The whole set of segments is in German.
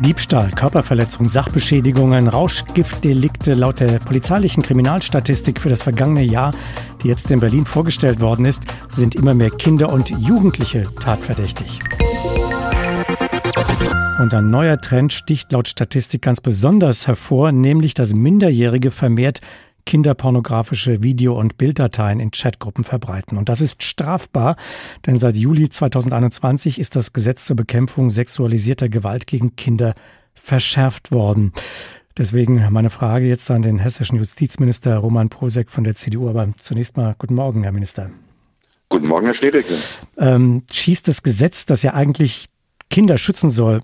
Diebstahl, Körperverletzung, Sachbeschädigungen, Rauschgiftdelikte laut der polizeilichen Kriminalstatistik für das vergangene Jahr, die jetzt in Berlin vorgestellt worden ist, sind immer mehr Kinder und Jugendliche tatverdächtig. Und ein neuer Trend sticht laut Statistik ganz besonders hervor, nämlich dass Minderjährige vermehrt kinderpornografische Video- und Bilddateien in Chatgruppen verbreiten. Und das ist strafbar, denn seit Juli 2021 ist das Gesetz zur Bekämpfung sexualisierter Gewalt gegen Kinder verschärft worden. Deswegen meine Frage jetzt an den hessischen Justizminister Roman Prosek von der CDU. Aber zunächst mal guten Morgen, Herr Minister. Guten Morgen, Herr Schledeke. Ähm, schießt das Gesetz, das ja eigentlich Kinder schützen soll,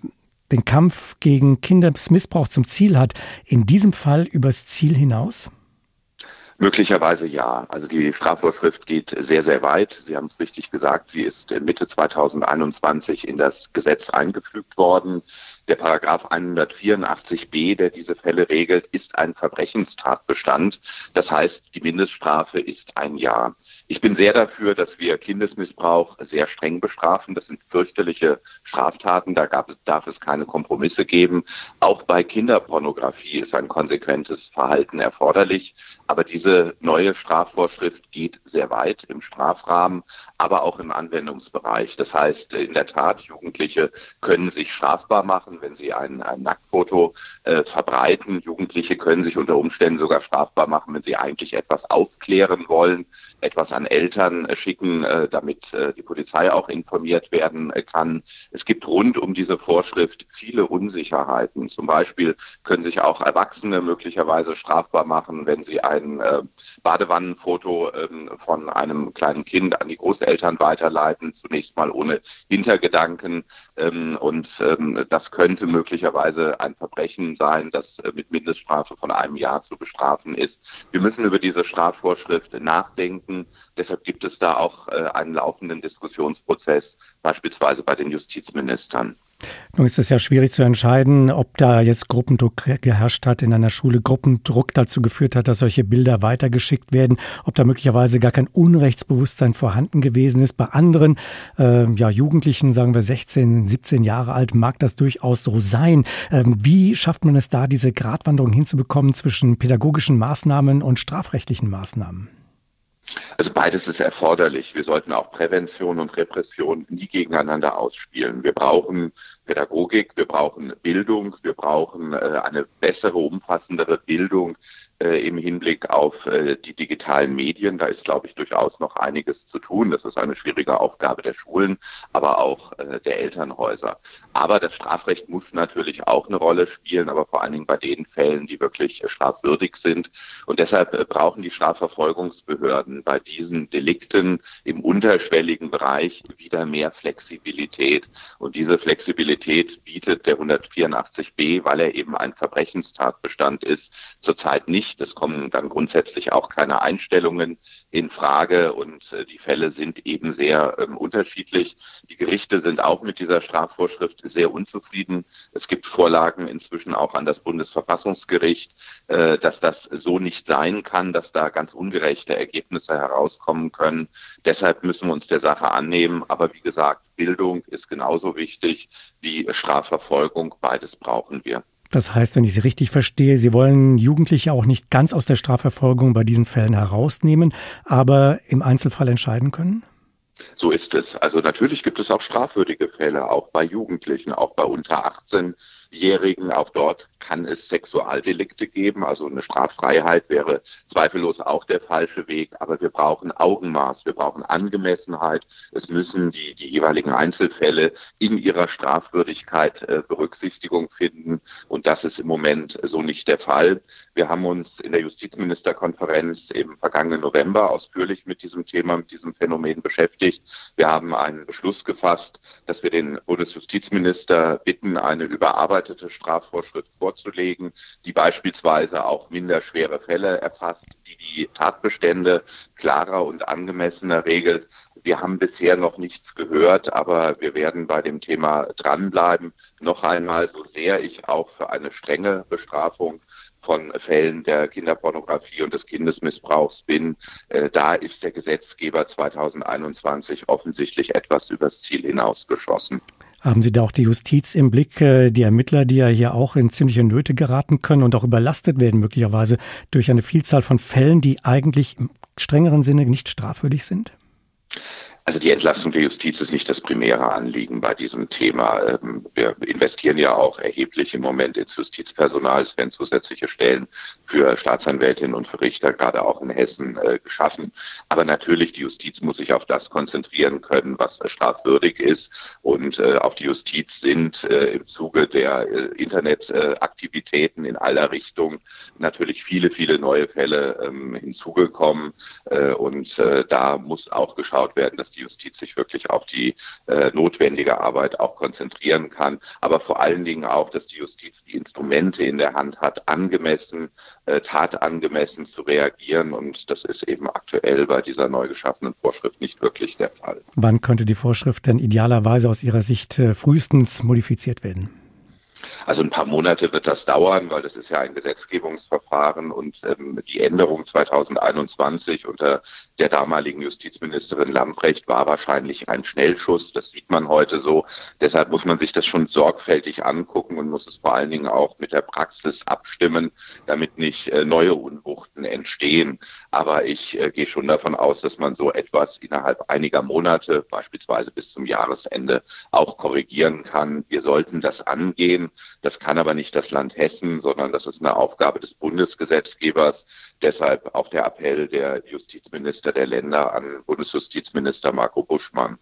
den Kampf gegen Kindesmissbrauch zum Ziel hat, in diesem Fall übers Ziel hinaus? Möglicherweise ja. Also die Strafvorschrift geht sehr, sehr weit. Sie haben es richtig gesagt. Sie ist Mitte 2021 in das Gesetz eingefügt worden. Der Paragraph 184b, der diese Fälle regelt, ist ein Verbrechenstatbestand. Das heißt, die Mindeststrafe ist ein Jahr. Ich bin sehr dafür, dass wir Kindesmissbrauch sehr streng bestrafen. Das sind fürchterliche Straftaten. Da gab, darf es keine Kompromisse geben. Auch bei Kinderpornografie ist ein konsequentes Verhalten erforderlich. Aber diese neue Strafvorschrift geht sehr weit im Strafrahmen, aber auch im Anwendungsbereich. Das heißt, in der Tat, Jugendliche können sich strafbar machen machen, wenn sie ein, ein Nacktfoto äh, verbreiten. Jugendliche können sich unter Umständen sogar strafbar machen, wenn sie eigentlich etwas aufklären wollen, etwas an Eltern äh, schicken, äh, damit äh, die Polizei auch informiert werden äh, kann. Es gibt rund um diese Vorschrift viele Unsicherheiten. Zum Beispiel können sich auch Erwachsene möglicherweise strafbar machen, wenn sie ein äh, Badewannenfoto ähm, von einem kleinen Kind an die Großeltern weiterleiten, zunächst mal ohne Hintergedanken. Ähm, und ähm, das können könnte möglicherweise ein Verbrechen sein, das äh, mit Mindeststrafe von einem Jahr zu bestrafen ist. Wir müssen über diese Strafvorschrift nachdenken. Deshalb gibt es da auch äh, einen laufenden Diskussionsprozess, beispielsweise bei den Justizministern. Nun ist es ja schwierig zu entscheiden, ob da jetzt Gruppendruck geherrscht hat in einer Schule, Gruppendruck dazu geführt hat, dass solche Bilder weitergeschickt werden, ob da möglicherweise gar kein Unrechtsbewusstsein vorhanden gewesen ist. Bei anderen äh, ja, Jugendlichen, sagen wir 16, 17 Jahre alt, mag das durchaus so sein. Ähm, wie schafft man es da, diese Gratwanderung hinzubekommen zwischen pädagogischen Maßnahmen und strafrechtlichen Maßnahmen? Also beides ist erforderlich. Wir sollten auch Prävention und Repression nie gegeneinander ausspielen. Wir brauchen Pädagogik, wir brauchen Bildung, wir brauchen äh, eine bessere, umfassendere Bildung äh, im Hinblick auf äh, die digitalen Medien. Da ist, glaube ich, durchaus noch einiges zu tun. Das ist eine schwierige Aufgabe der Schulen, aber auch der Elternhäuser. Aber das Strafrecht muss natürlich auch eine Rolle spielen, aber vor allen Dingen bei den Fällen, die wirklich strafwürdig sind. Und deshalb brauchen die Strafverfolgungsbehörden bei diesen Delikten im unterschwelligen Bereich wieder mehr Flexibilität. Und diese Flexibilität bietet der 184b, weil er eben ein Verbrechenstatbestand ist, zurzeit nicht nicht. Es kommen dann grundsätzlich auch keine Einstellungen in Frage und äh, die Fälle sind eben sehr ähm, unterschiedlich. Die Gerichte sind auch mit dieser Strafvorschrift sehr unzufrieden. Es gibt Vorlagen inzwischen auch an das Bundesverfassungsgericht, äh, dass das so nicht sein kann, dass da ganz ungerechte Ergebnisse herauskommen können. Deshalb müssen wir uns der Sache annehmen. Aber wie gesagt, Bildung ist genauso wichtig wie Strafverfolgung. Beides brauchen wir. Das heißt, wenn ich Sie richtig verstehe, Sie wollen Jugendliche auch nicht ganz aus der Strafverfolgung bei diesen Fällen herausnehmen, aber im Einzelfall entscheiden können? So ist es. Also natürlich gibt es auch strafwürdige Fälle, auch bei Jugendlichen, auch bei unter 18-Jährigen. Auch dort kann es Sexualdelikte geben. Also eine Straffreiheit wäre zweifellos auch der falsche Weg. Aber wir brauchen Augenmaß, wir brauchen Angemessenheit. Es müssen die, die jeweiligen Einzelfälle in ihrer Strafwürdigkeit äh, Berücksichtigung finden. Und das ist im Moment so nicht der Fall. Wir haben uns in der Justizministerkonferenz im vergangenen November ausführlich mit diesem Thema, mit diesem Phänomen beschäftigt. Wir haben einen Beschluss gefasst, dass wir den Bundesjustizminister bitten, eine überarbeitete Strafvorschrift vorzulegen, die beispielsweise auch minderschwere Fälle erfasst, die die Tatbestände klarer und angemessener regelt. Wir haben bisher noch nichts gehört, aber wir werden bei dem Thema dranbleiben. Noch einmal, so sehr ich auch für eine strenge Bestrafung von Fällen der Kinderpornografie und des Kindesmissbrauchs bin, äh, da ist der Gesetzgeber 2021 offensichtlich etwas übers Ziel hinausgeschossen. Haben Sie da auch die Justiz im Blick, äh, die Ermittler, die ja hier auch in ziemliche Nöte geraten können und auch überlastet werden möglicherweise durch eine Vielzahl von Fällen, die eigentlich im strengeren Sinne nicht strafwürdig sind? Also die Entlastung der Justiz ist nicht das primäre Anliegen bei diesem Thema. Ähm, wir investieren ja auch erheblich im Moment ins Justizpersonal. Es werden zusätzliche Stellen für Staatsanwältinnen und für Richter gerade auch in Hessen äh, geschaffen. Aber natürlich, die Justiz muss sich auf das konzentrieren können, was strafwürdig ist. Und äh, auf die Justiz sind äh, im Zuge der Internetaktivitäten in aller Richtung natürlich viele, viele neue Fälle ähm, hinzugekommen. Und da muss auch geschaut werden, dass die Justiz sich wirklich auf die äh, notwendige Arbeit auch konzentrieren kann. Aber vor allen Dingen auch, dass die Justiz die Instrumente in der Hand hat, angemessen, äh, tatangemessen zu reagieren. Und das ist eben aktuell bei dieser neu geschaffenen Vorschrift nicht wirklich der Fall. Wann könnte die Vorschrift denn idealerweise aus Ihrer Sicht äh, frühestens modifiziert werden? Also ein paar Monate wird das dauern, weil das ist ja ein Gesetzgebungsverfahren und ähm, die Änderung 2021 unter der damaligen Justizministerin Lambrecht war wahrscheinlich ein Schnellschuss. Das sieht man heute so. Deshalb muss man sich das schon sorgfältig angucken und muss es vor allen Dingen auch mit der Praxis abstimmen, damit nicht äh, neue Unwuchten entstehen. Aber ich äh, gehe schon davon aus, dass man so etwas innerhalb einiger Monate, beispielsweise bis zum Jahresende, auch korrigieren kann. Wir sollten das angehen. Das kann aber nicht das Land Hessen, sondern das ist eine Aufgabe des Bundesgesetzgebers. Deshalb auch der Appell der Justizminister der Länder an Bundesjustizminister Marco Buschmann.